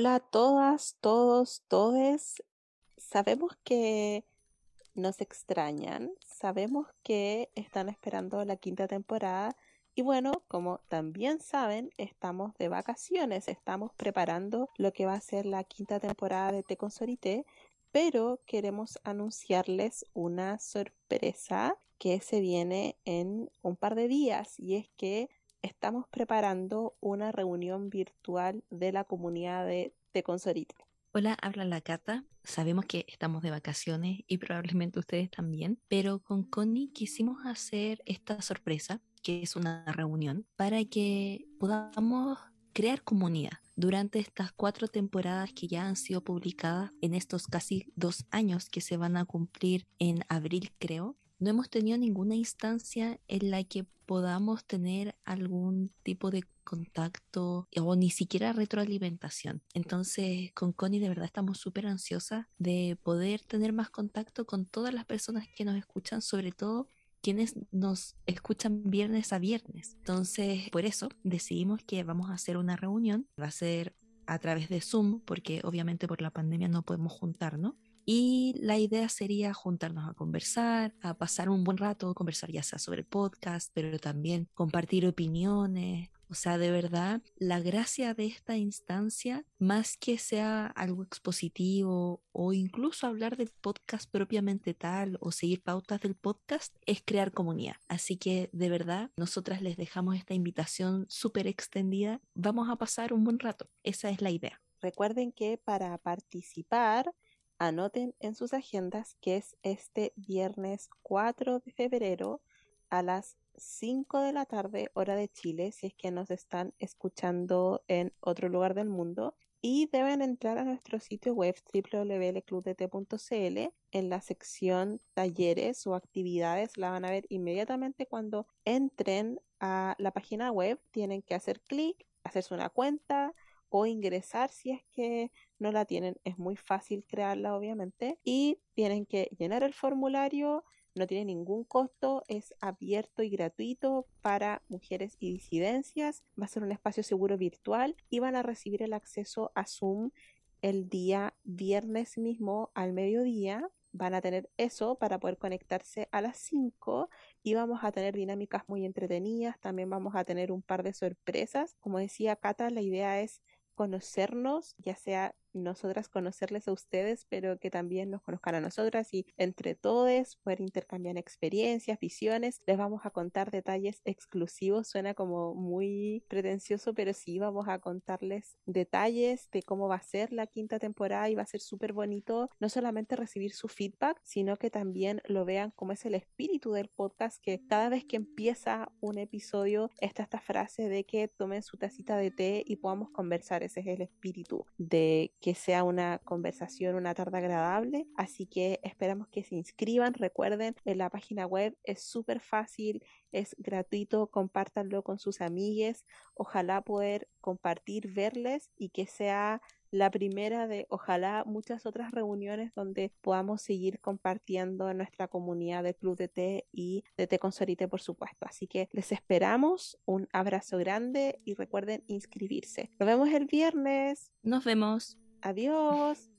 Hola a todas, todos, todes. Sabemos que nos extrañan, sabemos que están esperando la quinta temporada y bueno, como también saben, estamos de vacaciones, estamos preparando lo que va a ser la quinta temporada de Te Consorité, pero queremos anunciarles una sorpresa que se viene en un par de días y es que estamos preparando una reunión virtual de la comunidad de Te Consorite. Hola, habla la Cata. Sabemos que estamos de vacaciones y probablemente ustedes también, pero con Connie quisimos hacer esta sorpresa, que es una reunión, para que podamos crear comunidad. Durante estas cuatro temporadas que ya han sido publicadas en estos casi dos años que se van a cumplir en abril, creo, no hemos tenido ninguna instancia en la que podamos tener algún tipo de contacto o ni siquiera retroalimentación. Entonces, con Connie de verdad estamos súper ansiosas de poder tener más contacto con todas las personas que nos escuchan, sobre todo quienes nos escuchan viernes a viernes. Entonces, por eso decidimos que vamos a hacer una reunión. Va a ser a través de Zoom, porque obviamente por la pandemia no podemos juntarnos. Y la idea sería juntarnos a conversar, a pasar un buen rato, conversar ya sea sobre podcast, pero también compartir opiniones. O sea, de verdad, la gracia de esta instancia, más que sea algo expositivo o incluso hablar del podcast propiamente tal o seguir pautas del podcast, es crear comunidad. Así que de verdad, nosotras les dejamos esta invitación súper extendida. Vamos a pasar un buen rato. Esa es la idea. Recuerden que para participar Anoten en sus agendas que es este viernes 4 de febrero a las 5 de la tarde, hora de Chile, si es que nos están escuchando en otro lugar del mundo. Y deben entrar a nuestro sitio web www.clubdt.cl en la sección talleres o actividades. La van a ver inmediatamente cuando entren a la página web. Tienen que hacer clic, hacerse una cuenta, o ingresar si es que no la tienen. Es muy fácil crearla, obviamente. Y tienen que llenar el formulario. No tiene ningún costo, es abierto y gratuito para mujeres y disidencias. Va a ser un espacio seguro virtual y van a recibir el acceso a Zoom el día viernes mismo al mediodía van a tener eso para poder conectarse a las 5 y vamos a tener dinámicas muy entretenidas, también vamos a tener un par de sorpresas. Como decía Cata, la idea es conocernos, ya sea nosotras conocerles a ustedes, pero que también nos conozcan a nosotras y entre todos poder intercambiar experiencias, visiones. Les vamos a contar detalles exclusivos, suena como muy pretencioso, pero sí vamos a contarles detalles de cómo va a ser la quinta temporada y va a ser súper bonito no solamente recibir su feedback, sino que también lo vean como es el espíritu del podcast, que cada vez que empieza un episodio está esta frase de que tomen su tacita de té y podamos conversar, ese es el espíritu de que sea una conversación, una tarde agradable. Así que esperamos que se inscriban. Recuerden, en la página web es súper fácil, es gratuito, compártanlo con sus amigues. Ojalá poder compartir, verles y que sea la primera de ojalá muchas otras reuniones donde podamos seguir compartiendo nuestra comunidad de Club de Té y de Té con Sorite, por supuesto. Así que les esperamos, un abrazo grande y recuerden inscribirse. Nos vemos el viernes. Nos vemos. Adiós.